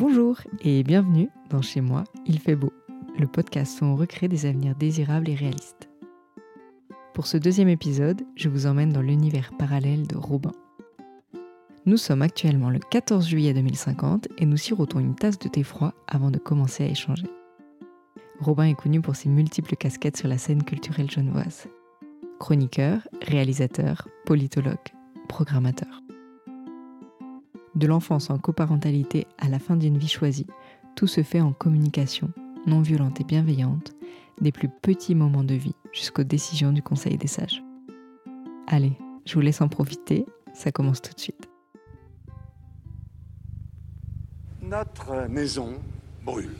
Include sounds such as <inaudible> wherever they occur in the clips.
Bonjour et bienvenue dans Chez moi, il fait beau, le podcast où on recrée des avenirs désirables et réalistes. Pour ce deuxième épisode, je vous emmène dans l'univers parallèle de Robin. Nous sommes actuellement le 14 juillet 2050 et nous sirotons une tasse de thé froid avant de commencer à échanger. Robin est connu pour ses multiples casquettes sur la scène culturelle genevoise. Chroniqueur, réalisateur, politologue, programmateur. De l'enfance en coparentalité à la fin d'une vie choisie, tout se fait en communication, non violente et bienveillante, des plus petits moments de vie jusqu'aux décisions du Conseil des sages. Allez, je vous laisse en profiter, ça commence tout de suite. Notre maison brûle.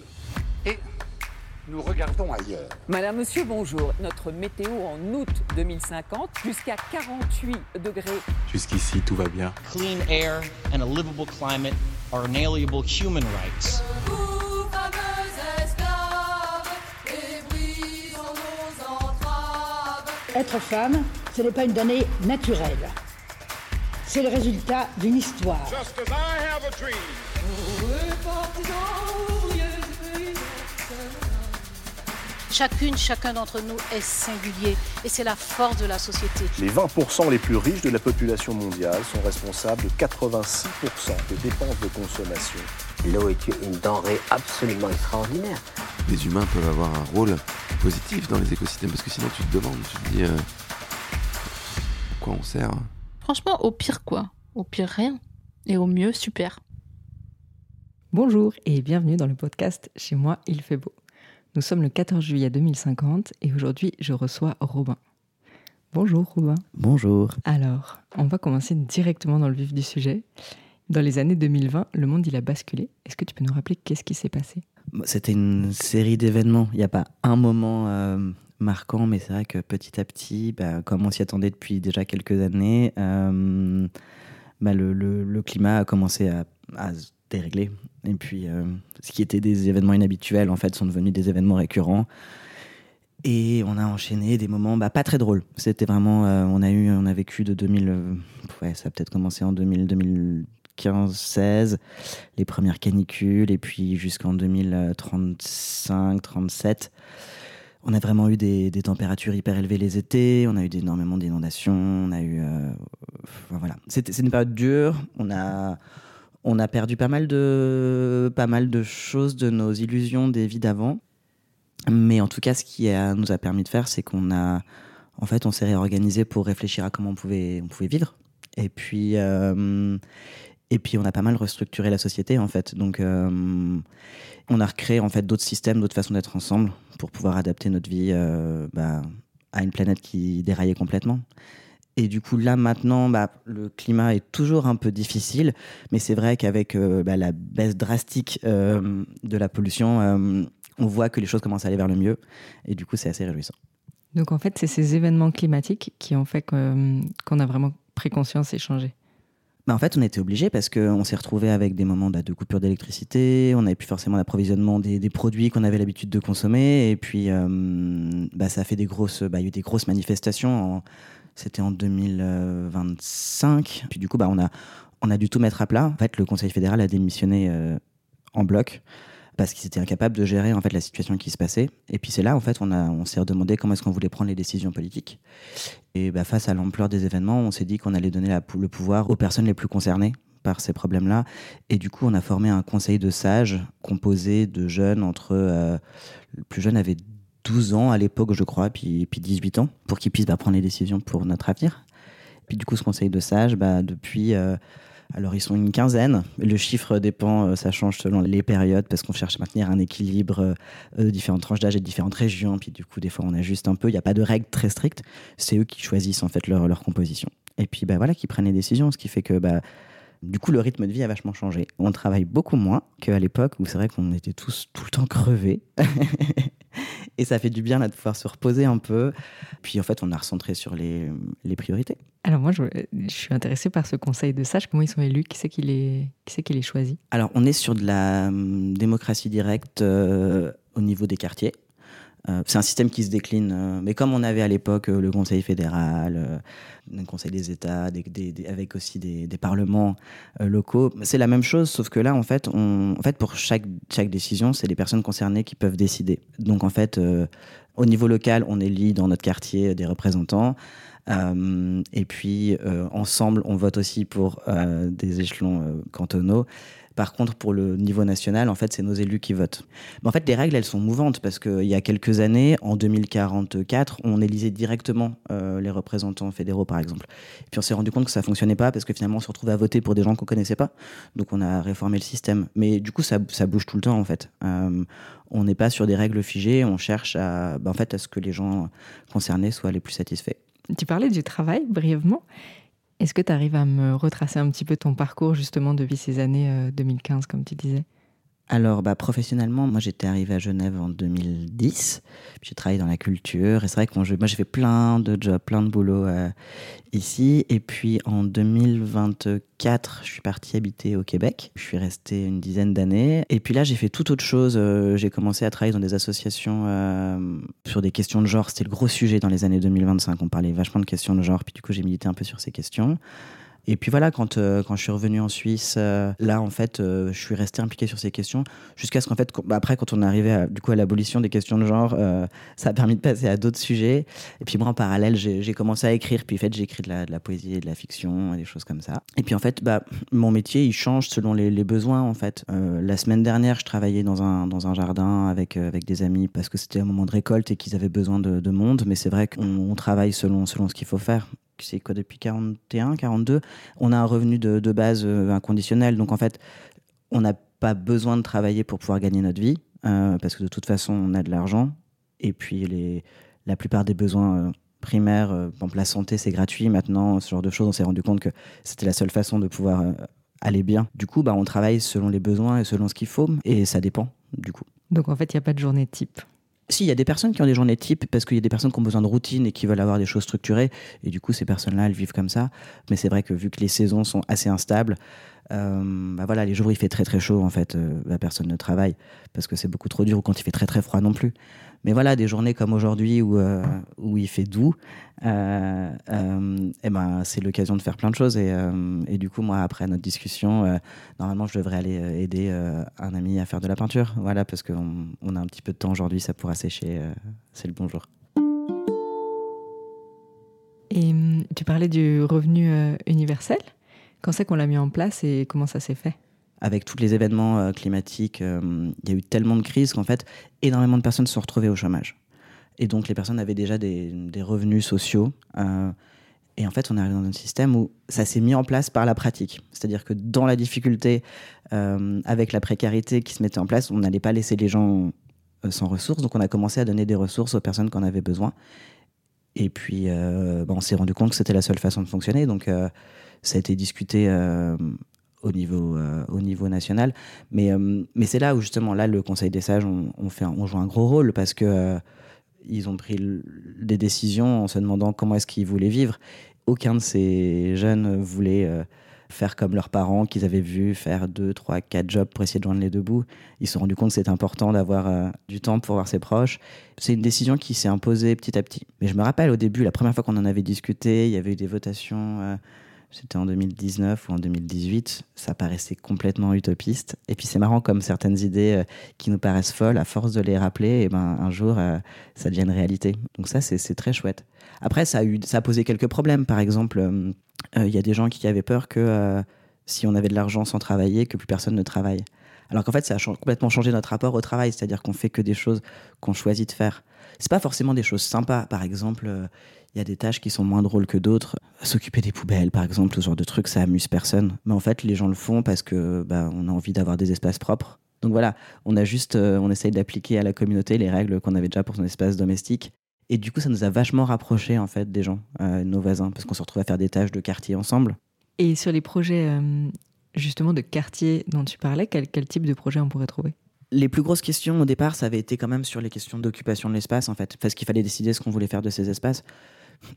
Nous regardons ailleurs. Madame, Monsieur, bonjour. Notre météo en août 2050, jusqu'à 48 degrés. Jusqu'ici, tout va bien. Clean air and a livable climate are inalienable human rights. Vous, fameux esclaves, et brisons nos entraves. Être femme, ce n'est pas une donnée naturelle. C'est le résultat d'une histoire. Just as I have a dream. Chacune, chacun d'entre nous est singulier et c'est la force de la société. Les 20% les plus riches de la population mondiale sont responsables de 86% des dépenses de consommation. L'eau est une denrée absolument extraordinaire. Les humains peuvent avoir un rôle positif dans les écosystèmes parce que sinon tu te demandes, tu te dis euh, à quoi on sert. Franchement, au pire quoi? Au pire rien. Et au mieux, super. Bonjour et bienvenue dans le podcast Chez moi, il fait beau. Nous sommes le 14 juillet 2050 et aujourd'hui je reçois Robin. Bonjour Robin. Bonjour. Alors, on va commencer directement dans le vif du sujet. Dans les années 2020, le monde il a basculé. Est-ce que tu peux nous rappeler qu'est-ce qui s'est passé? C'était une série d'événements. Il n'y a pas un moment euh, marquant, mais c'est vrai que petit à petit, bah, comme on s'y attendait depuis déjà quelques années, euh, bah, le, le- le climat a commencé à, à se dérégler. Et puis, euh, ce qui était des événements inhabituels, en fait, sont devenus des événements récurrents. Et on a enchaîné des moments bah, pas très drôles. C'était vraiment, euh, on a eu, on a vécu de 2000, euh, ouais, ça a peut-être commencé en 2000, 2015-16, les premières canicules, et puis jusqu'en 2035-37. On a vraiment eu des, des températures hyper élevées les étés, on a eu énormément d'inondations, on a eu, enfin, voilà. C'était, une période dure. On a, on a perdu pas mal de, pas mal de choses de nos illusions des vies d'avant. Mais en tout cas, ce qui nous a permis de faire, c'est qu'on a, en fait, on s'est réorganisé pour réfléchir à comment on pouvait, on pouvait vivre. Et puis, euh, et puis, on a pas mal restructuré la société, en fait. Donc, euh, on a recréé en fait d'autres systèmes, d'autres façons d'être ensemble pour pouvoir adapter notre vie euh, bah, à une planète qui déraillait complètement. Et du coup, là, maintenant, bah, le climat est toujours un peu difficile, mais c'est vrai qu'avec euh, bah, la baisse drastique euh, de la pollution, euh, on voit que les choses commencent à aller vers le mieux. Et du coup, c'est assez réjouissant. Donc en fait, c'est ces événements climatiques qui ont fait qu'on a vraiment pris conscience et changé. Bah, en fait, on était obligé parce qu'on s'est retrouvé avec des moments bah, de coupure d'électricité, on n'avait plus forcément l'approvisionnement des, des produits qu'on avait l'habitude de consommer, et puis euh, bah, ça a fait des grosses, bah, il y a eu des grosses manifestations. en- C'était en 2025. Puis du coup, bah, on, a, on a dû tout mettre à plat. En fait, le Conseil fédéral a démissionné euh, en bloc parce qu'ils étaient incapables de gérer en fait la situation qui se passait. Et puis c'est là en fait on, a, on s'est redemandé comment est-ce qu'on voulait prendre les décisions politiques. Et bah, face à l'ampleur des événements, on s'est dit qu'on allait donner le pouvoir aux personnes les plus concernées par ces problèmes-là. Et du coup, on a formé un conseil de sages composé de jeunes entre... euh, le plus jeune avait 12 ans à l'époque, je crois, puis, puis 18 ans, pour qu'ils puissent bah, prendre les décisions pour notre avenir. Puis du coup, ce conseil de sages, bah, depuis... euh, alors, ils sont une quinzaine. Le chiffre dépend, euh, ça change selon les périodes, parce qu'on cherche à maintenir un équilibre euh, de différentes tranches d'âge et de différentes régions. Puis du coup, des fois, on ajuste un peu. Il n'y a pas de règles très strictes. C'est eux qui choisissent en fait leur, leur composition. Et puis, bah, voilà, qui prennent les décisions, ce qui fait que bah, du coup, le rythme de vie a vachement changé. On travaille beaucoup moins qu'à l'époque où c'est vrai qu'on était tous tout le temps crevés. <laughs> Et ça fait du bien là, de pouvoir se reposer un peu. Puis en fait, on a recentré sur les, les priorités. Alors moi, je, je suis intéressée par ce conseil de sages. Comment ils sont élus? Qui c'est qui les, qui c'est qui les choisit? Alors, on est sur de la hum, démocratie directe euh, au niveau des quartiers. Euh, c'est un système qui se décline, euh, mais comme on avait à l'époque euh, le Conseil fédéral, le Conseil des États, avec aussi des, parlements locaux, c'est la même chose, sauf que là, en fait, on, en fait pour chaque, décision, c'est les personnes concernées qui peuvent décider. Donc, en fait, au niveau local, on élit dans notre quartier des représentants. Et puis, ensemble, on vote aussi pour des échelons cantonaux. Par contre, pour le niveau national, en fait, c'est nos élus qui votent. Mais en fait, les règles, elles sont mouvantes parce qu'il y a quelques années, en 2044, on élisait directement euh, les représentants fédéraux, par exemple. Et puis on s'est rendu compte que ça fonctionnait pas parce que finalement, on se retrouvait à voter pour des gens qu'on connaissait pas. Donc on a réformé le système. Mais du coup, ça, bouge tout le temps, en fait. Euh, on n'est pas sur des règles figées, on cherche à, bah, en fait, à ce que les gens concernés soient les plus satisfaits. Tu parlais du travail brièvement. Est-ce que tu arrives à me retracer un petit peu ton parcours justement depuis ces années euh, 2015, comme tu disais? Alors, bah, professionnellement, moi j'étais arrivé à Genève en 2010. J'ai travaillé dans la culture. Et c'est vrai que moi j'ai fait plein de jobs, plein de boulot euh, ici. Et puis en 2024, je suis parti habiter au Québec. Je suis resté une dizaine d'années. Et puis là, j'ai fait tout autre chose. Euh, J'ai commencé à travailler dans des associations euh, sur des questions de genre. C'était le gros sujet dans les années 2025. On parlait vachement de questions de genre. Puis du coup, j'ai milité un peu sur ces questions. Et puis voilà, quand, euh, quand je suis revenu en Suisse, euh, là, en fait, euh, je suis resté impliqué sur ces questions jusqu'à ce qu'en fait, bah, après, quand on est arrivé à, du coup, à l'abolition des questions de genre, ça a permis de passer à d'autres sujets. Et puis moi, en parallèle, j'ai commencé à écrire. Puis en fait, j'ai écrit de la, de la poésie et de la fiction et des choses comme ça. Et puis en fait, bah, mon métier, il change selon les, besoins, en fait. La semaine dernière, je travaillais dans un, dans un jardin avec, avec des amis parce que c'était un moment de récolte et qu'ils avaient besoin de, de monde. Mais c'est vrai qu'on on travaille selon, selon ce qu'il faut faire c'est quoi depuis 41, 42, on a un revenu de, base euh, inconditionnel. Donc en fait, on n'a pas besoin de travailler pour pouvoir gagner notre vie, euh, parce que de toute façon, on a de l'argent. Et puis les, la plupart des besoins euh, primaires, euh, par exemple la santé, c'est gratuit. Maintenant, ce genre de choses, on s'est rendu compte que c'était la seule façon de pouvoir aller bien. Du coup, bah, on travaille selon les besoins et selon ce qu'il faut, et ça dépend, du coup. Donc en fait, il n'y a pas de journée type. Si, il y a des personnes qui ont des journées types parce qu'il y a des personnes qui ont besoin de routine et qui veulent avoir des choses structurées. Et du coup, ces personnes-là, elles vivent comme ça. Mais c'est vrai que vu que les saisons sont assez instables, bah voilà, les jours où il fait très très chaud, en fait, euh, la personne ne travaille parce que c'est beaucoup trop dur ou quand il fait très très froid non plus. Mais voilà, des journées comme aujourd'hui où, euh, où il fait doux, euh, euh, eh ben, c'est l'occasion de faire plein de choses. Et, euh, du coup, moi, après notre discussion, euh, normalement, je devrais aller euh, aider euh, un ami à faire de la peinture. Voilà, parce qu'on on a un petit peu de temps aujourd'hui, ça pourra sécher. euh, c'est le bon jour. Et hum, tu parlais du revenu euh, universel. Quand c'est qu'on l'a mis en place et comment ça s'est fait? Avec tous les événements euh, climatiques, euh, il y a eu tellement de crises qu'en fait, énormément de personnes se sont retrouvées au chômage. Et donc, les personnes avaient déjà des, revenus sociaux. euh, et en fait, on est arrivé dans un système où ça s'est mis en place par la pratique. C'est-à-dire que dans la difficulté, avec la précarité qui se mettait en place, on n'allait pas laisser les gens sans ressources. Donc, on a commencé à donner des ressources aux personnes qui en avaient besoin. Et puis, bah, on s'est rendu compte que c'était la seule façon de fonctionner. Donc, ça a été discuté euh, au, niveau, euh, au niveau national. Mais, euh, mais c'est là où, justement, là, le Conseil des sages, on, on un- joue un gros rôle parce que euh, ils ont pris des décisions en se demandant comment est-ce qu'ils voulaient vivre. Aucun de ces jeunes voulait faire comme leurs parents qu'ils avaient vu faire deux, trois, quatre jobs pour essayer de joindre les deux bouts. Ils se sont rendus compte que c'était important d'avoir du temps pour voir ses proches. C'est une décision qui s'est imposée petit à petit. Mais je me rappelle au début, la première fois qu'on en avait discuté, il y avait eu des votations. C'était en 2019 ou en 2018, ça paraissait complètement utopiste. Et puis c'est marrant comme certaines idées euh, qui nous paraissent folles, à force de les rappeler, et ben, un jour, euh, ça devient une réalité. Donc ça, c'est très chouette. Après, ça a, posé quelques problèmes. Par exemple, euh, il y a des gens qui avaient peur que si on avait de l'argent sans travailler, que plus personne ne travaille. Alors qu'en fait, ça a complètement changé notre rapport au travail, c'est-à-dire qu'on fait que des choses qu'on choisit de faire. C'est pas forcément des choses sympas. Par exemple, il y a des tâches qui sont moins drôles que d'autres. S'occuper des poubelles, par exemple, ce genre de trucs, ça amuse personne. Mais en fait, les gens le font parce que bah, on a envie d'avoir des espaces propres. Donc voilà, on a juste, euh, on essaye d'appliquer à la communauté les règles qu'on avait déjà pour son espace domestique. Et du coup, ça nous a vachement rapprochés en fait des gens, euh, nos voisins, parce qu'on se retrouve à faire des tâches de quartier ensemble. Et sur les projets euh, justement de quartier dont tu parlais, quel, quel type de projet on pourrait trouver? Les plus grosses questions au départ, ça avait été quand même sur les questions d'occupation de l'espace en fait, parce qu'il fallait décider ce qu'on voulait faire de ces espaces.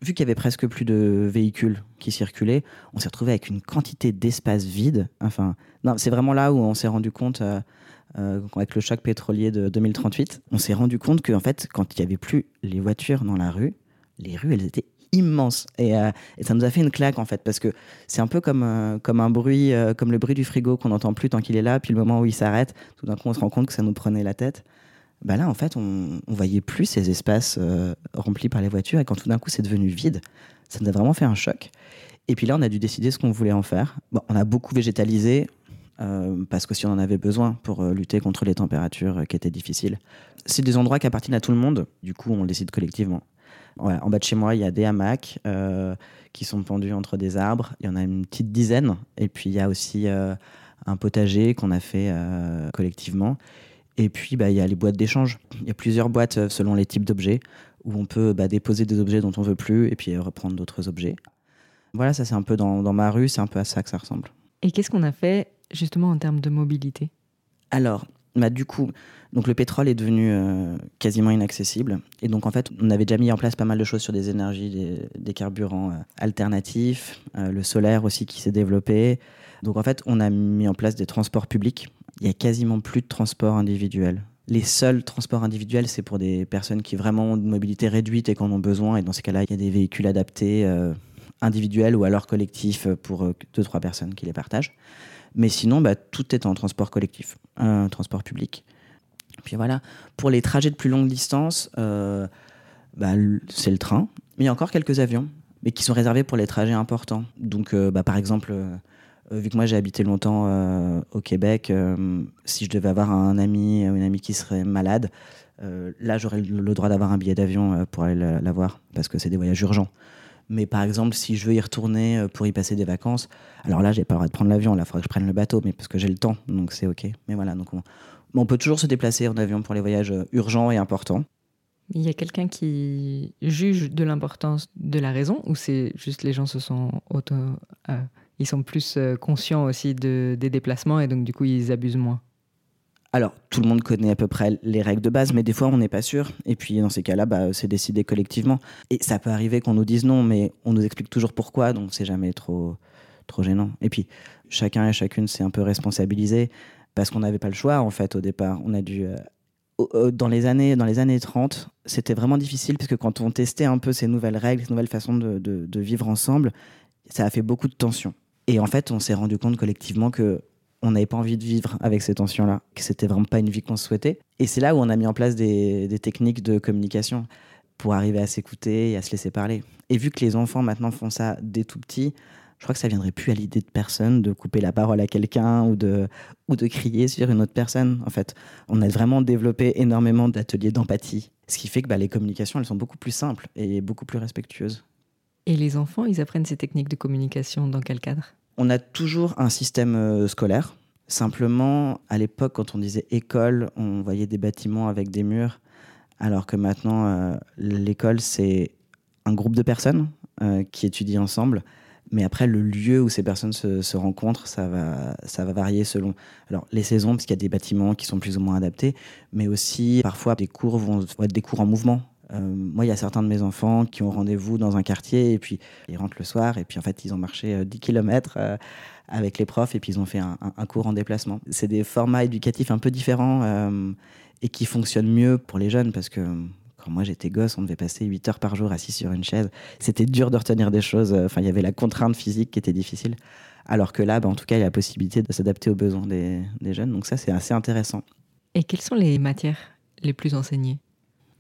Vu qu'il y avait presque plus de véhicules qui circulaient, on s'est retrouvé avec une quantité d'espaces vides. Enfin, c'est vraiment là où on s'est rendu compte. euh, euh, avec le choc pétrolier de 2038, on s'est rendu compte qu'en fait, quand il n'y avait plus les voitures dans la rue, les rues, elles étaient immenses. Et, euh, et ça nous a fait une claque, en fait, parce que c'est un peu comme, comme un bruit, comme le bruit du frigo qu'on n'entend plus tant qu'il est là, puis le moment où il s'arrête, tout d'un coup, on se rend compte que ça nous prenait la tête. Bah là, en fait, on, on voyait plus ces espaces euh, remplis par les voitures, et quand tout d'un coup, c'est devenu vide, ça nous a vraiment fait un choc. Et puis là, on a dû décider ce qu'on voulait en faire. Bon, on a beaucoup végétalisé, euh, parce que si on en avait besoin pour euh, lutter contre les températures qui étaient difficiles. C'est des endroits qui appartiennent à tout le monde, du coup on décide collectivement. En bas de chez moi, il y a des hamacs qui sont pendus entre des arbres. Il y en a une petite dizaine. Et puis il y a aussi un potager qu'on a fait collectivement. Et puis bah, il y a les boîtes d'échange. Il y a plusieurs boîtes euh, selon les types d'objets où on peut bah, déposer des objets dont on veut plus et puis euh, reprendre d'autres objets. Voilà, ça c'est un peu dans, dans ma rue, c'est un peu à ça que ça ressemble. Et qu'est-ce qu'on a fait justement en termes de mobilité? Alors, bah, du coup, donc le pétrole est devenu euh, quasiment inaccessible. Et donc, en fait, on avait déjà mis en place pas mal de choses sur des énergies, des, des carburants euh, alternatifs, euh, le solaire aussi qui s'est développé. Donc, en fait, on a mis en place des transports publics. Il y a quasiment plus de transports individuels. Les seuls transports individuels, c'est pour des personnes qui vraiment ont une mobilité réduite et qui en ont besoin. Et dans ces cas-là, il y a des véhicules adaptés euh, individuels ou alors collectifs pour euh, deux, trois personnes qui les partagent. Mais sinon, bah, tout est en transport collectif, un transport public. Puis voilà, pour les trajets de plus longue distance, euh, bah, c'est le train. Mais il y a encore quelques avions, mais qui sont réservés pour les trajets importants. Donc, euh, bah, par exemple, euh, euh, vu que moi j'ai habité longtemps euh, au Québec, euh, si je devais avoir un ami ou une amie qui serait malade, euh, là j'aurais le droit d'avoir un billet d'avion euh, pour aller la, voir, parce que c'est des voyages urgents. Mais par exemple, si je veux y retourner euh, pour y passer des vacances, alors là, j'ai pas le droit de prendre l'avion. Là, il faudrait que je prenne le bateau, mais parce que j'ai le temps, donc c'est ok. Mais voilà, donc on, on peut toujours se déplacer en avion pour les voyages euh, urgents et importants. Il y a quelqu'un qui juge de l'importance de la raison ou c'est juste les gens se sont auto. Euh, ils sont plus euh, conscients aussi de, des déplacements et donc du coup ils abusent moins Alors, tout le monde connaît à peu près les règles de base, mais des fois, on n'est pas sûr. Et puis, dans ces cas-là, bah, c'est décidé collectivement. Et ça peut arriver qu'on nous dise non, mais on nous explique toujours pourquoi, donc c'est jamais trop, trop gênant. Et puis, chacun et chacune s'est un peu responsabilisé parce qu'on n'avait pas le choix, en fait, au départ. On a dû. euh, au- dans, les années, dans les années 30, c'était vraiment difficile parce que quand on testait un peu ces nouvelles règles, ces nouvelles façons de- de vivre ensemble, ça a fait beaucoup de tensions. Et en fait, on s'est rendu compte collectivement que on n'avait pas envie de vivre avec ces tensions-là, que c'était vraiment pas une vie qu'on souhaitait. Et c'est là où on a mis en place des, techniques de communication pour arriver à s'écouter et à se laisser parler. Et vu que les enfants maintenant font ça dès tout petit, je crois que ça viendrait plus à l'idée de personne de couper la parole à quelqu'un ou de, ou de crier sur une autre personne. En fait, on a vraiment développé énormément d'ateliers d'empathie, ce qui fait que bah, les communications, elles sont beaucoup plus simples et beaucoup plus respectueuses. Et les enfants, ils apprennent ces techniques de communication dans quel cadre? On a toujours un système euh, scolaire. Simplement, à l'époque, quand on disait école, on voyait des bâtiments avec des murs, alors que maintenant, euh, l'école, c'est un groupe de personnes euh, qui étudient ensemble. Mais après, le lieu où ces personnes se, rencontrent, ça va, ça va varier selon alors, les saisons, parce qu'il y a des bâtiments qui sont plus ou moins adaptés, mais aussi parfois des cours vont, vont être des cours en mouvement. Euh, moi, il y a certains de mes enfants qui ont rendez-vous dans un quartier et puis ils rentrent le soir et puis en fait, ils ont marché euh, 10 km avec les profs et puis ils ont fait un, cours en déplacement. C'est des formats éducatifs un peu différents euh, et qui fonctionnent mieux pour les jeunes parce que quand moi j'étais gosse, on devait passer 8 heures par jour assis sur une chaise. C'était dur de retenir des choses. Enfin, il y avait la contrainte physique qui était difficile. Alors que là, bah, en tout cas, il y a la possibilité de s'adapter aux besoins des jeunes. Donc ça, c'est assez intéressant. Et quelles sont les matières les plus enseignées?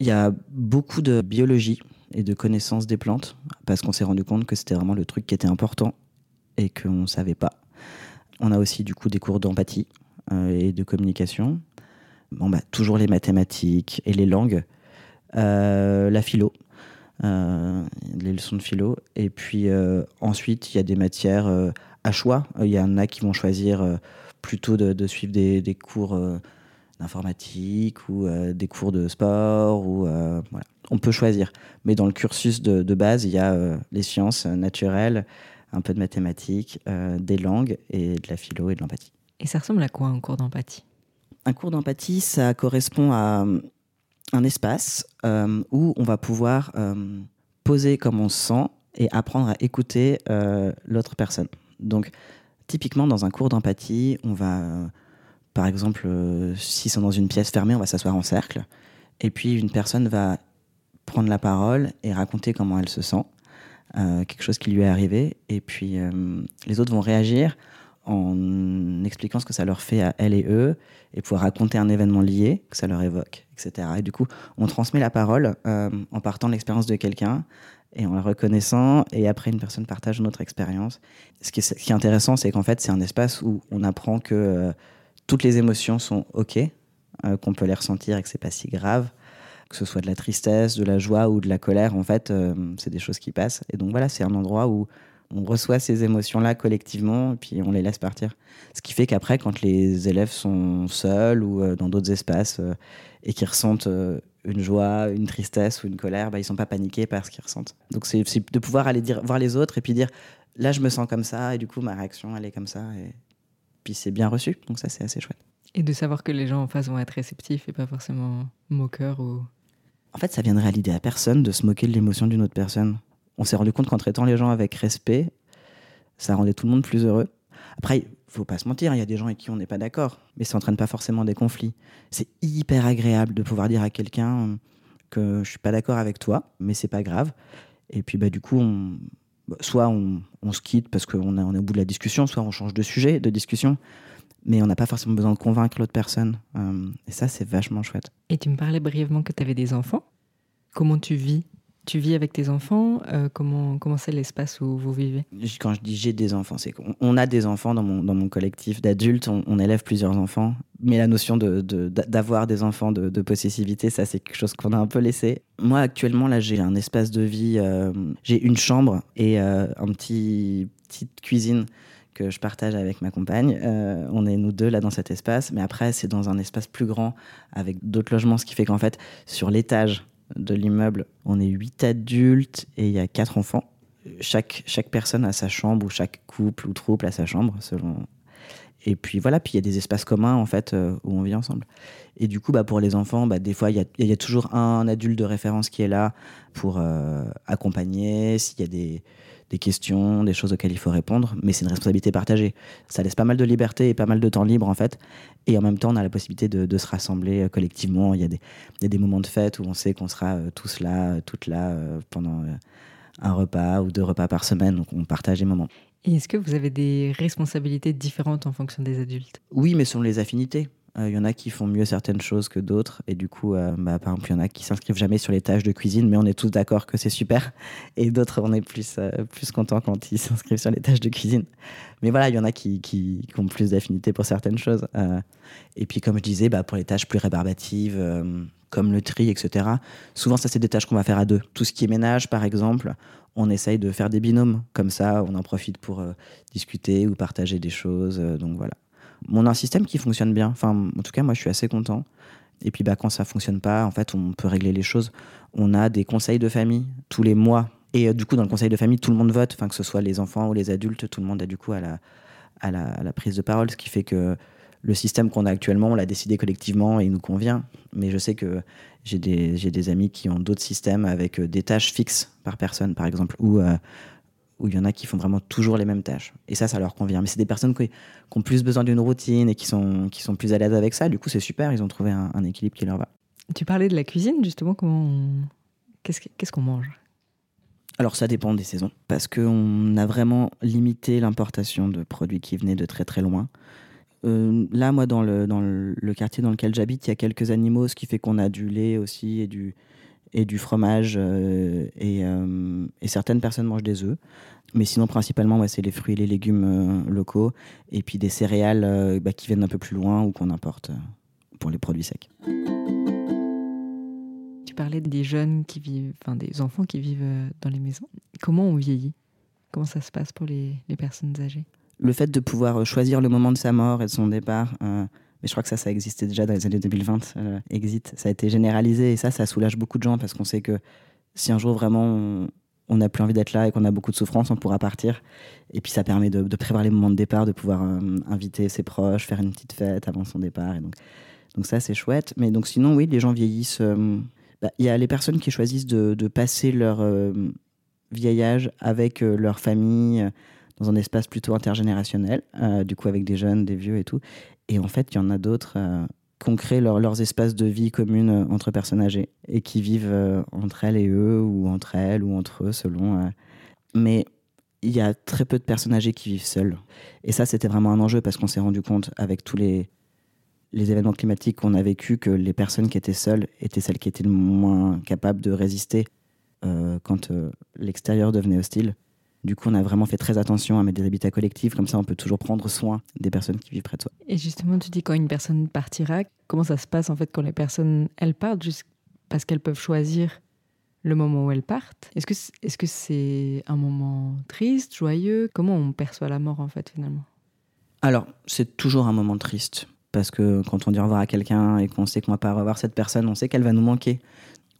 Il y a beaucoup de biologie et de connaissances des plantes parce qu'on s'est rendu compte que c'était vraiment le truc qui était important et qu'on ne savait pas. On a aussi du coup des cours d'empathie euh, et de communication. Bon, bah, toujours les mathématiques et les langues. Euh, la philo, euh, les leçons de philo. Et puis ensuite, il y a des matières à choix. Il y en a qui vont choisir plutôt de, suivre des, cours d'informatique ou euh, des cours de sport. Ou, euh, voilà. On peut choisir. Mais dans le cursus de, de base, il y a euh, les sciences naturelles, un peu de mathématiques, des langues et de la philo et de l'empathie. Et ça ressemble à quoi un cours d'empathie? Un cours d'empathie, ça correspond à un espace où on va pouvoir poser comme on se sent et apprendre à écouter l'autre personne. Donc, typiquement, dans un cours d'empathie, on va Par exemple, euh, s'ils sont dans une pièce fermée, on va s'asseoir en cercle. Et puis une personne va prendre la parole et raconter comment elle se sent, euh, quelque chose qui lui est arrivé. Et puis euh, les autres vont réagir en expliquant ce que ça leur fait à elle et eux, et pouvoir raconter un événement lié que ça leur évoque, etc. Et du coup, on transmet la parole euh, en partant de l'expérience de quelqu'un et en la reconnaissant, et après une personne partage notre expérience. Ce qui est, intéressant, c'est qu'en fait, c'est un espace où on apprend que toutes les émotions sont OK, euh, qu'on peut les ressentir et que c'est pas si grave, que ce soit de la tristesse, de la joie ou de la colère, en fait, euh, c'est des choses qui passent. Et donc voilà, c'est un endroit où on reçoit ces émotions-là collectivement, et puis on les laisse partir. Ce qui fait qu'après, quand les élèves sont seuls ou euh, dans d'autres espaces et qu'ils ressentent une joie, une tristesse ou une colère, bah, ils sont pas paniqués par ce qu'ils ressentent. Donc c'est de pouvoir aller voir les autres et puis dire, là je me sens comme ça, et du coup ma réaction elle est comme ça, et puis c'est bien reçu, donc ça c'est assez chouette. Et de savoir que les gens en face vont être réceptifs et pas forcément moqueurs ou. En fait, ça viendrait à l'idée à personne de se moquer de l'émotion d'une autre personne. On s'est rendu compte qu'en traitant les gens avec respect, ça rendait tout le monde plus heureux. Après, il faut pas se mentir, il y a des gens avec qui on n'est pas d'accord, mais ça entraîne pas forcément des conflits. C'est hyper agréable de pouvoir dire à quelqu'un que je suis pas d'accord avec toi, mais c'est pas grave. Et puis bah du coup, on, soit on, se quitte parce qu'on est, on est au bout de la discussion, soit on change de sujet de discussion, mais on n'a pas forcément besoin de convaincre l'autre personne. Euh, et ça, c'est vachement chouette. Et tu me parlais brièvement que tu avais des enfants. Comment tu vis Tu vis avec tes enfants Euh, Comment comment c'est l'espace où vous vivez? Quand je dis j'ai des enfants, c'est qu'on on a des enfants dans mon, dans mon collectif d'adultes, on, élève plusieurs enfants. Mais la notion de- de- d'avoir des enfants, de, de possessivité, ça c'est quelque chose qu'on a un peu laissé. Moi actuellement, là j'ai un espace de vie, euh, j'ai une chambre et euh, un petit petite cuisine que je partage avec ma compagne. Euh, on est nous deux là dans cet espace, mais après c'est dans un espace plus grand avec d'autres logements, ce qui fait qu'en fait sur l'étage de l'immeuble, on est huit adultes et il y a quatre enfants. Chaque, chaque personne a sa chambre ou chaque couple ou troupe a sa chambre selon. Et puis voilà puis il y a des espaces communs en fait euh, où on vit ensemble. Et du coup bah, pour les enfants bah, des fois il y y a toujours un adulte de référence qui est là pour euh, accompagner. S'il y a des, des questions des choses auxquelles il faut répondre mais c'est une responsabilité partagée. Ça laisse pas mal de liberté et pas mal de temps libre en fait. Et en même temps on a la possibilité de, de se rassembler euh, collectivement. Il y, a des, il y a des moments de fête où on sait qu'on sera euh, tous là euh, toutes là pendant un repas ou deux repas par semaine, donc on partage les moments. Et est-ce que vous avez des responsabilités différentes en fonction des adultes? Oui, mais selon les affinités. Euh, Il y en a qui font mieux certaines choses que d'autres, et du coup, euh, bah, par exemple, il y en a qui s'inscrivent jamais sur les tâches de cuisine, mais on est tous d'accord que c'est super, <laughs> et d'autres, on est plus, euh, plus contents quand ils <laughs> s'inscrivent sur les tâches de cuisine. Mais voilà, il y en a qui, qui, ont plus d'affinités pour certaines choses. Euh, et puis, comme je disais, bah, pour les tâches plus rébarbatives, euh, comme le tri, etc., souvent, ça, c'est des tâches qu'on va faire à deux. Tout ce qui est ménage, par exemple, on essaye de faire des binômes. Comme ça, on en profite pour euh, discuter ou partager des choses. euh, donc voilà. On a un système qui fonctionne bien. Enfin, en tout cas, moi, je suis assez content. Et puis, bah, quand ça fonctionne pas, en fait, on peut régler les choses. On a des conseils de famille tous les mois. Et euh, du coup, dans le conseil de famille, tout le monde vote. Que ce soit les enfants ou les adultes, tout le monde a du coup à la, à la, prise de parole. Ce qui fait que le système qu'on a actuellement, on l'a décidé collectivement et il nous convient. Mais je sais que j'ai des, des amis qui ont d'autres systèmes avec euh, des tâches fixes par personne, par exemple, où euh, où il y en a qui font vraiment toujours les mêmes tâches. Et ça, ça leur convient. Mais c'est des personnes qui, qui ont plus besoin d'une routine et qui sont, qui sont plus à l'aise avec ça. Du coup, c'est super. Ils ont trouvé un, un équilibre qui leur va. Tu parlais de la cuisine, justement, comment on... Qu'est-ce que- qu'est-ce qu'on mange? Alors, ça dépend des saisons. Parce qu'on a vraiment limité l'importation de produits qui venaient de très très loin. Euh, là, moi, dans le, dans le quartier dans lequel j'habite, il y a quelques animaux, ce qui fait qu'on a du lait aussi et du, et du fromage. euh, et, euh, et certaines personnes mangent des œufs. Mais sinon, principalement, c'est les fruits et les légumes euh, locaux. Et puis des céréales bah, qui viennent d'un peu plus loin ou qu'on importe pour les produits secs. Tu parlais des jeunes qui vivent, enfin des enfants qui vivent dans les maisons. Comment on vieillit? Comment ça se passe pour les, les personnes âgées? Le fait de pouvoir choisir le moment de sa mort et de son départ, mais je crois que ça, ça existait déjà dans les années 2020, euh, Exit, ça a été généralisé et ça, ça soulage beaucoup de gens parce qu'on sait que si un jour vraiment on- n'a plus envie d'être là et qu'on a beaucoup de souffrance, on pourra partir. Et puis ça permet de, prévoir les moments de départ, de pouvoir euh, inviter ses proches, faire une petite fête avant son départ. Et donc, donc ça, c'est chouette. Mais donc sinon, oui, les gens vieillissent. euh, bah, Il y a les personnes qui choisissent de, passer leur vieillage avec leur famille. dans un espace plutôt intergénérationnel, du coup avec des jeunes, des vieux et tout. Et en fait, il y en a d'autres euh, qui ont créé leur- leurs espaces de vie communes euh, entre personnes âgées et qui vivent euh, entre elles et eux, ou entre elles, ou entre eux, selon. Mais il y a très peu de personnes âgées qui vivent seules. Et ça, c'était vraiment un enjeu parce qu'on s'est rendu compte avec tous les, événements climatiques qu'on a vécu que les personnes qui étaient seules étaient celles qui étaient le moins capables de résister quand l'extérieur devenait hostile. Du coup, on a vraiment fait très attention à mettre des habitats collectifs, comme ça on peut toujours prendre soin des personnes qui vivent près de soi. Et justement, tu dis quand une personne partira, comment ça se passe en fait quand les personnes elles partent, juste parce qu'elles peuvent choisir le moment où elles partent? Est-ce que c'est- c'est un moment triste, joyeux? Comment on perçoit la mort en fait finalement? Alors, c'est toujours un moment triste, parce que quand on dit au revoir à quelqu'un et qu'on sait qu'on va pas revoir cette personne, on sait qu'elle va nous manquer.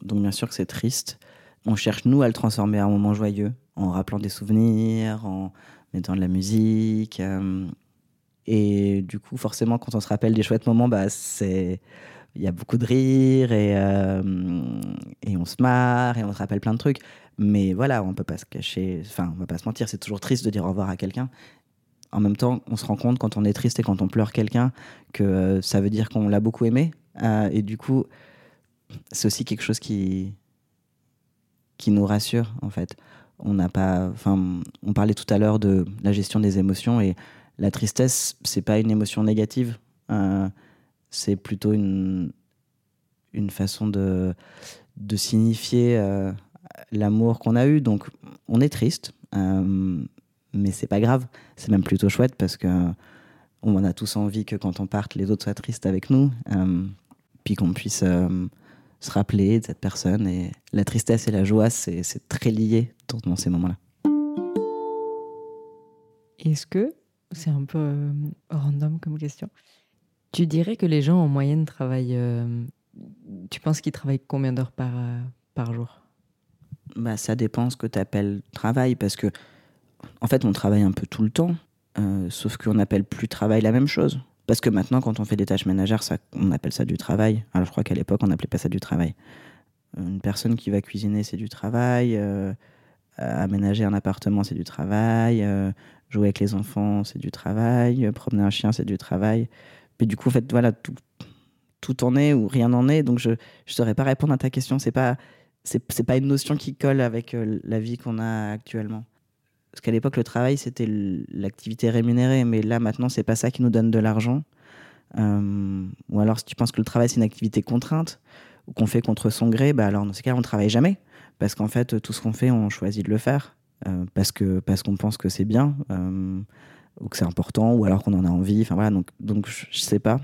Donc bien sûr que c'est triste. On cherche, nous, à le transformer en un moment joyeux, en rappelant des souvenirs, en mettant de la musique. euh, et du coup, forcément, quand on se rappelle des chouettes moments, bah, c'est... Il y a beaucoup de rire et, euh, et on se marre et on se rappelle plein de trucs. Mais voilà, on peut pas se cacher, enfin, on va pas se mentir, c'est toujours triste de dire au revoir à quelqu'un. En même temps, on se rend compte quand on est triste et quand on pleure quelqu'un que euh, ça veut dire qu'on l'a beaucoup aimé. Et du coup, c'est aussi quelque chose qui, qui nous rassure, en fait. On n'a pas, enfin, on parlait tout à l'heure de la gestion des émotions et la tristesse, c'est pas une émotion négative. Euh, c'est plutôt une, une façon de, de signifier euh, l'amour qu'on a eu. Donc, on est triste, euh, mais c'est pas grave. C'est même plutôt chouette parce que on a tous envie que quand on parte, les autres soient tristes avec nous, euh, puis qu'on puisse se rappeler de cette personne. Et la tristesse et la joie, c'est très lié dans, dans ces moments-là. Est-ce que, c'est un peu euh, random comme question, tu dirais que les gens en moyenne travaillent... euh, tu penses qu'ils travaillent combien d'heures par, euh, par jour? Bah, ça dépend ce que tu appelles travail, parce que, en fait, on travaille un peu tout le temps, sauf qu'on n'appelle plus travail la même chose. Parce que maintenant, quand on fait des tâches ménagères, on appelle ça du travail. Alors, je crois qu'à l'époque, on n'appelait pas ça du travail. Une personne qui va cuisiner, c'est du travail. euh, aménager un appartement, c'est du travail. euh, jouer avec les enfants, c'est du travail. euh, promener un chien, c'est du travail. Mais du coup, en fait, voilà, tout, tout en est ou rien n'en est. Donc, je ne saurais pas répondre à ta question. C'est pas c'est pas une notion qui colle avec euh, la vie qu'on a actuellement. Parce qu'à l'époque, le travail, c'était l'activité rémunérée, mais là, maintenant, c'est pas ça qui nous donne de l'argent. Euh, ou alors, si tu penses que le travail, c'est une activité contrainte, ou qu'on fait contre son gré, bah alors, dans ces cas, on travaille jamais. Parce qu'en fait, tout ce qu'on fait, on choisit de le faire. euh, parce que parce qu'on pense que c'est bien, euh, ou que c'est important, ou alors qu'on en a envie. Enfin, voilà, donc, donc je sais pas.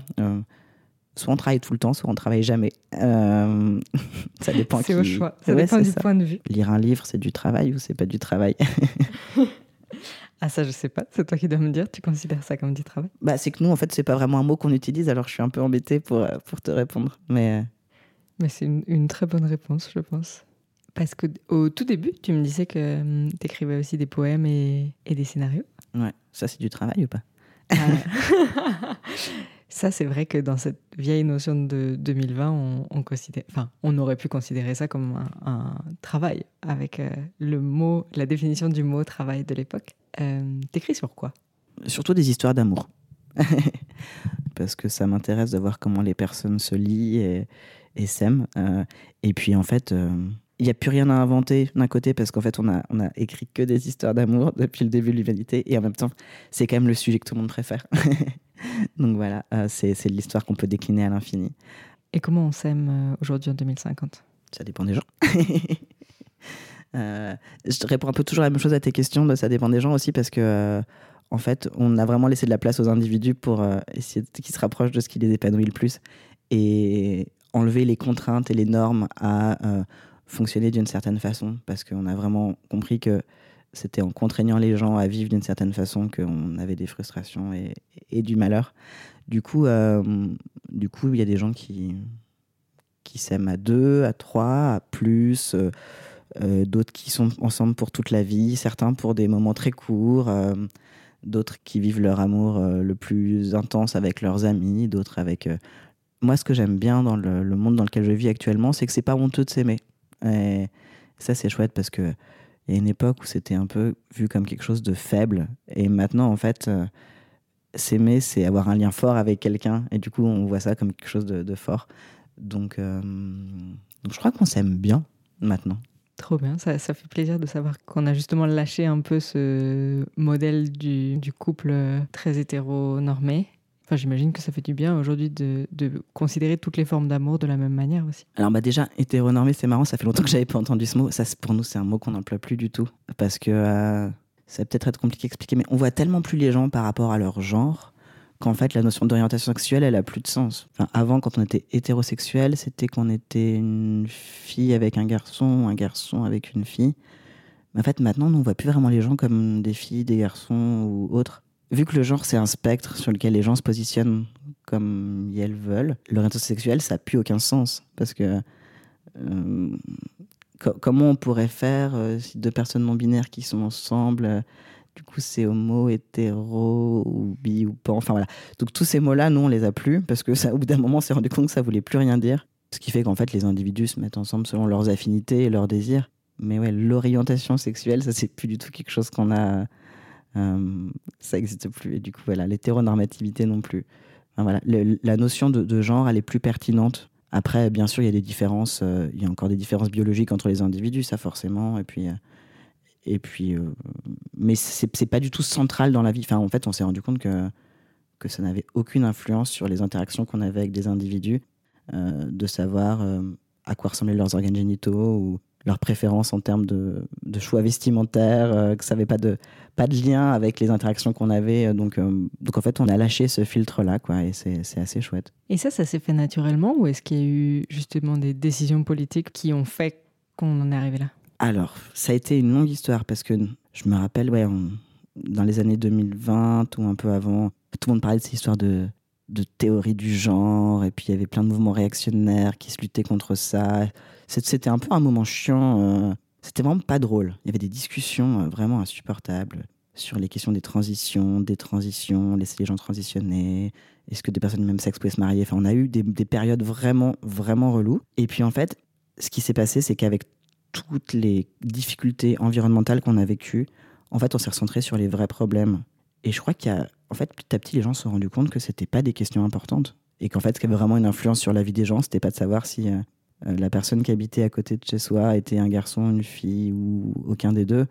Soit on travaille tout le temps, soit on travaille jamais. Euh, <laughs> ça dépend. C'est au choix, ça Ouais, dépend du point de vue. Lire un livre, c'est du travail ou c'est pas du travail? Ah ça, je sais pas, c'est toi qui dois me dire, tu considères ça comme du travail? Bah, c'est que nous, en fait, c'est pas vraiment un mot qu'on utilise, alors je suis un peu embêtée pour, euh, pour te répondre. Mais euh, Mais c'est une, une très bonne réponse, je pense. Parce que au tout début, tu me disais que tu écrivais aussi des poèmes et, et des scénarios. ouais, ça, c'est du travail ou pas? Ah. <laughs> <laughs> ça, c'est vrai que dans cette vieille notion de 2020, on, on considère, enfin, on aurait pu considérer ça comme un, travail avec euh, le mot, la définition du mot travail de l'époque. Euh, T'écris sur quoi? Surtout des histoires d'amour. <laughs> Parce que ça m'intéresse de voir comment les personnes se lient et, et s'aiment. Euh, et puis, en fait, euh, il n'y a plus rien à inventer d'un côté, parce qu'en fait, on a, on a écrit que des histoires d'amour <laughs> depuis le début de l'humanité. Et en même temps, c'est quand même le sujet que tout le monde préfère. <laughs> <laughs> Donc voilà, euh, c'est l'histoire qu'on peut décliner à l'infini. Et comment on s'aime euh, aujourd'hui en 2050 Ça dépend des gens. <laughs> Euh, je réponds un peu toujours la même chose à tes questions. bah, ça dépend des gens aussi parce que, euh, en fait, on a vraiment laissé de la place aux individus pour essayer de- qu'ils se rapprochent de ce qui les épanouit le plus et enlever les contraintes et les normes à fonctionner d'une certaine façon parce qu'on a vraiment compris que c'était en contraignant les gens à vivre d'une certaine façon qu'on avait des frustrations et, du malheur. Du coup, euh, du coup, il y a des gens qui qui s'aiment à deux, à trois, à plus, euh, euh, d'autres qui sont ensemble pour toute la vie, certains pour des moments très courts, d'autres qui vivent leur amour le plus intense avec leurs amis, d'autres avec... Moi, ce que j'aime bien dans le, le monde dans lequel je vis actuellement, c'est que c'est pas honteux de s'aimer. Et ça, c'est chouette parce que il y a une époque où c'était un peu vu comme quelque chose de faible. Et maintenant, en fait, euh, s'aimer, c'est avoir un lien fort avec quelqu'un. Et du coup, on voit ça comme quelque chose de, fort. Donc, euh, donc, je crois qu'on s'aime bien maintenant. Trop bien, ça, ça, fait plaisir de savoir qu'on a justement lâché un peu ce modèle du, du couple très hétéronormé. Enfin, j'imagine que ça fait du bien aujourd'hui de, considérer toutes les formes d'amour de la même manière aussi. Alors bah déjà, hétéronormé, c'est marrant, ça fait longtemps que j'avais pas entendu ce mot. Ça, pour nous, c'est un mot qu'on n'emploie plus du tout. Parce que euh, ça va peut-être être compliqué à expliquer, mais on voit tellement plus les gens par rapport à leur genre qu'en fait la notion d'orientation sexuelle elle a plus de sens. Enfin, avant quand on était hétérosexuel, c'était qu'on était une fille avec un garçon, un garçon avec une fille. Mais en fait maintenant on voit plus vraiment les gens comme des filles, des garçons ou autres. Vu que le genre c'est un spectre sur lequel les gens se positionnent comme elles veulent, l'orientation sexuelle ça n'a plus aucun sens parce que euh, co comment on pourrait faire euh, si deux personnes non binaires qui sont ensemble euh, du coup c'est homo, hétéro ou bi ou pan, enfin voilà. Donc tous ces mots-là, nous on les a plus parce que ça, au bout d'un moment on s'est rendu compte que ça voulait plus rien dire. Ce qui fait qu'en fait les individus se mettent ensemble selon leurs affinités et leurs désirs. Mais ouais, l'orientation sexuelle, ça c'est plus du tout quelque chose qu'on a. Euh, ça n'existe plus. Et du coup voilà, l'hétéronormativité non plus. Voilà, la notion de, genre elle est plus pertinente. Après, bien sûr, il y a des différences. Euh, il y a encore des différences biologiques entre les individus, ça forcément. Et puis. Euh, et puis, mais c'est pas du tout central dans la vie. Enfin, en fait, on s'est rendu compte que, que ça n'avait aucune influence sur les interactions qu'on avait avec des individus, de savoir à quoi ressemblaient leurs organes génitaux leurs préférences en termes de, de choix vestimentaires, euh, que ça n'avait pas de, pas de lien avec les interactions qu'on avait. Donc, donc, en fait, on a lâché ce filtre-là, quoi, et c'est assez chouette. Et ça, ça s'est fait naturellement ou est-ce qu'il y a eu justement des décisions politiques qui ont fait qu'on en est arrivé là? Alors, ça a été une longue histoire parce que je me rappelle, ouais, on, dans les années 2020 ou un peu avant, tout le monde parlait de ces histoires de, de théorie du genre, et puis il y avait plein de mouvements réactionnaires qui se luttaient contre ça. C'était un peu un moment chiant. Euh, C'était vraiment pas drôle. Il y avait des discussions euh, vraiment insupportables sur les questions des transitions, des transitions, laisser les gens transitionner, est-ce que des personnes du même sexe pouvaient se marier? Enfin, on a eu des, des périodes vraiment, vraiment reloues. Et puis en fait, ce qui s'est passé, c'est qu'avec toutes les difficultés environnementales qu'on a vécues, en fait, on s'est recentré sur les vrais problèmes. Et je crois a, en fait, petit à petit, les gens se sont rendus compte que c'était pas des questions importantes. Et qu'en fait, ce qui avait vraiment une influence sur la vie des gens, c'était pas de savoir si euh, la personne qui habitait à côté de chez soi était un garçon, une fille ou aucun des deux.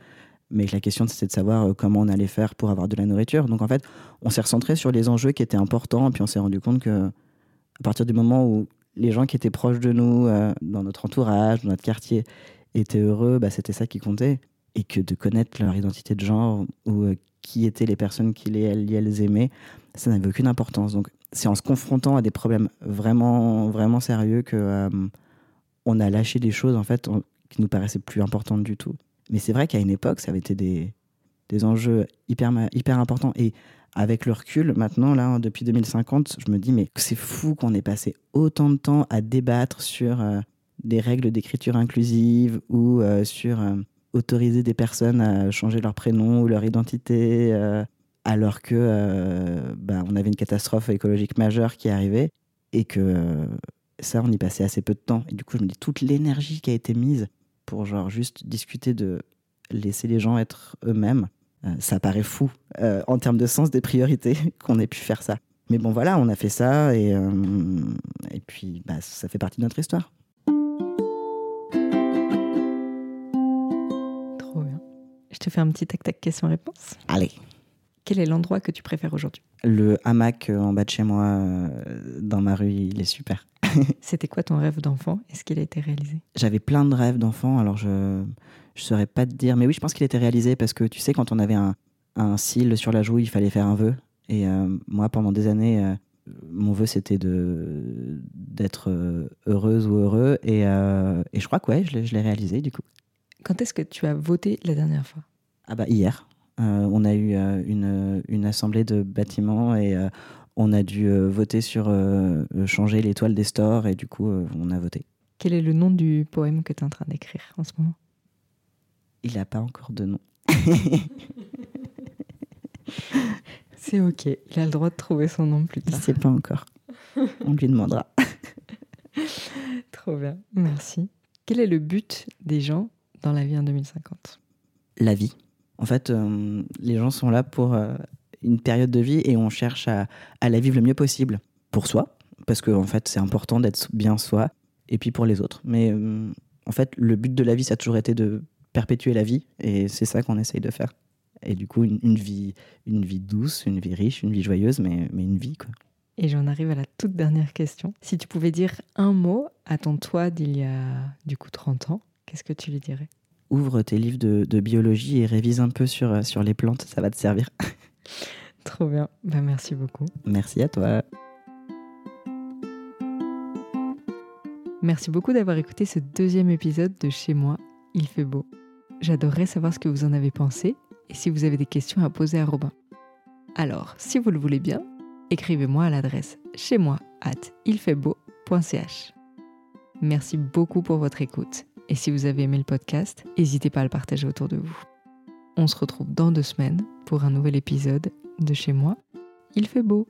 Mais la question, c'était de savoir euh, comment on allait faire pour avoir de la nourriture. Donc, en fait, on s'est recentré sur les enjeux qui étaient importants. Et puis, on s'est rendu compte que, à partir du moment où les gens qui étaient proches de nous, euh, dans notre entourage, dans notre quartier, étaient heureux, bah, c'était ça qui comptait. Et que de connaître leur identité de genre ou euh, qui étaient les personnes qui les, aimaient, ça n'avait aucune importance. Donc c'est en se confrontant à des problèmes vraiment, vraiment sérieux que euh, on a lâché des choses en fait qui nous paraissaient plus importantes du tout. Mais c'est vrai qu'à une époque, ça avait été des, des enjeux hyper, hyper importants. Et avec le recul, maintenant, là, depuis 2050, je me dis, mais c'est fou qu'on ait passé autant de temps à débattre sur euh, des règles d'écriture inclusive ou euh, sur euh, autoriser des personnes à changer leur prénom ou leur identité alors que bah, on avait une catastrophe écologique majeure qui arrivait et que ça on y passait assez peu de temps et du coup je me dis toute l'énergie qui a été mise pour genre juste discuter de laisser les gens être eux-mêmes euh, ça paraît fou en termes de sens des priorités <laughs> qu'on ait pu faire ça mais bon voilà on a fait ça et, et puis bah, ça fait partie de notre histoire Je te fais un petit tac-tac question-réponse. Allez. Quel est l'endroit que tu préfères aujourd'hui? Le hamac en bas de chez moi, dans ma rue, il est super. <laughs> C'était quoi ton rêve d'enfant? Est-ce qu'il a été réalisé? J'avais plein de rêves d'enfant, alors je ne saurais pas te dire. Mais oui, je pense qu'il a été réalisé parce que tu sais, quand on avait un, un cil sur la joue, il fallait faire un vœu. Et euh, moi, pendant des années, euh, mon vœu, c'était d'être euh, heureuse ou heureux. Et, euh, et je crois que ouais, je l'ai réalisé du coup. Quand est-ce que tu as voté la dernière fois? Ah bah hier. On a eu une, une, assemblée de bâtiments et on a dû voter sur changer l'étoile des stores et du coup on a voté. Quel est le nom du poème que tu es en train d'écrire en ce moment? Il n'a pas encore de nom. <laughs> C'est ok, il a le droit de trouver son nom plus tard. Il ne sait pas encore. On lui demandera. <laughs> Trop bien, merci. Quel est le but des gens dans la vie en 2050 La vie. En fait, euh, les gens sont là pour euh, une période de vie et on cherche à, à la vivre le mieux possible pour soi, parce que en fait, c'est important d'être bien soi, et puis pour les autres. Mais euh, en fait, le but de la vie, ça a toujours été de perpétuer la vie, et c'est ça qu'on essaye de faire. Et du coup, une, une vie, une vie douce, une vie riche, une vie joyeuse, mais, mais une vie, quoi. Et j'en arrive à la toute dernière question. Si tu pouvais dire un mot à ton toi d'il y a du coup 30 ans, qu'est-ce que tu lui dirais? Ouvre tes livres de, de biologie et révise un peu sur, euh, sur les plantes, ça va te servir. <laughs> Trop bien. Bah, merci beaucoup. Merci à toi. Merci beaucoup d'avoir écouté ce deuxième épisode de Chez moi, il fait beau. J'adorerais savoir ce que vous en avez pensé et si vous avez des questions à poser à Robin. Alors, si vous le voulez bien, écrivez-moi à l'adresse chez moi at ilfaitbeau.ch. Merci beaucoup pour votre écoute et si vous avez aimé le podcast, n'hésitez pas à le partager autour de vous. On se retrouve dans deux semaines pour un nouvel épisode de Chez moi, il fait beau.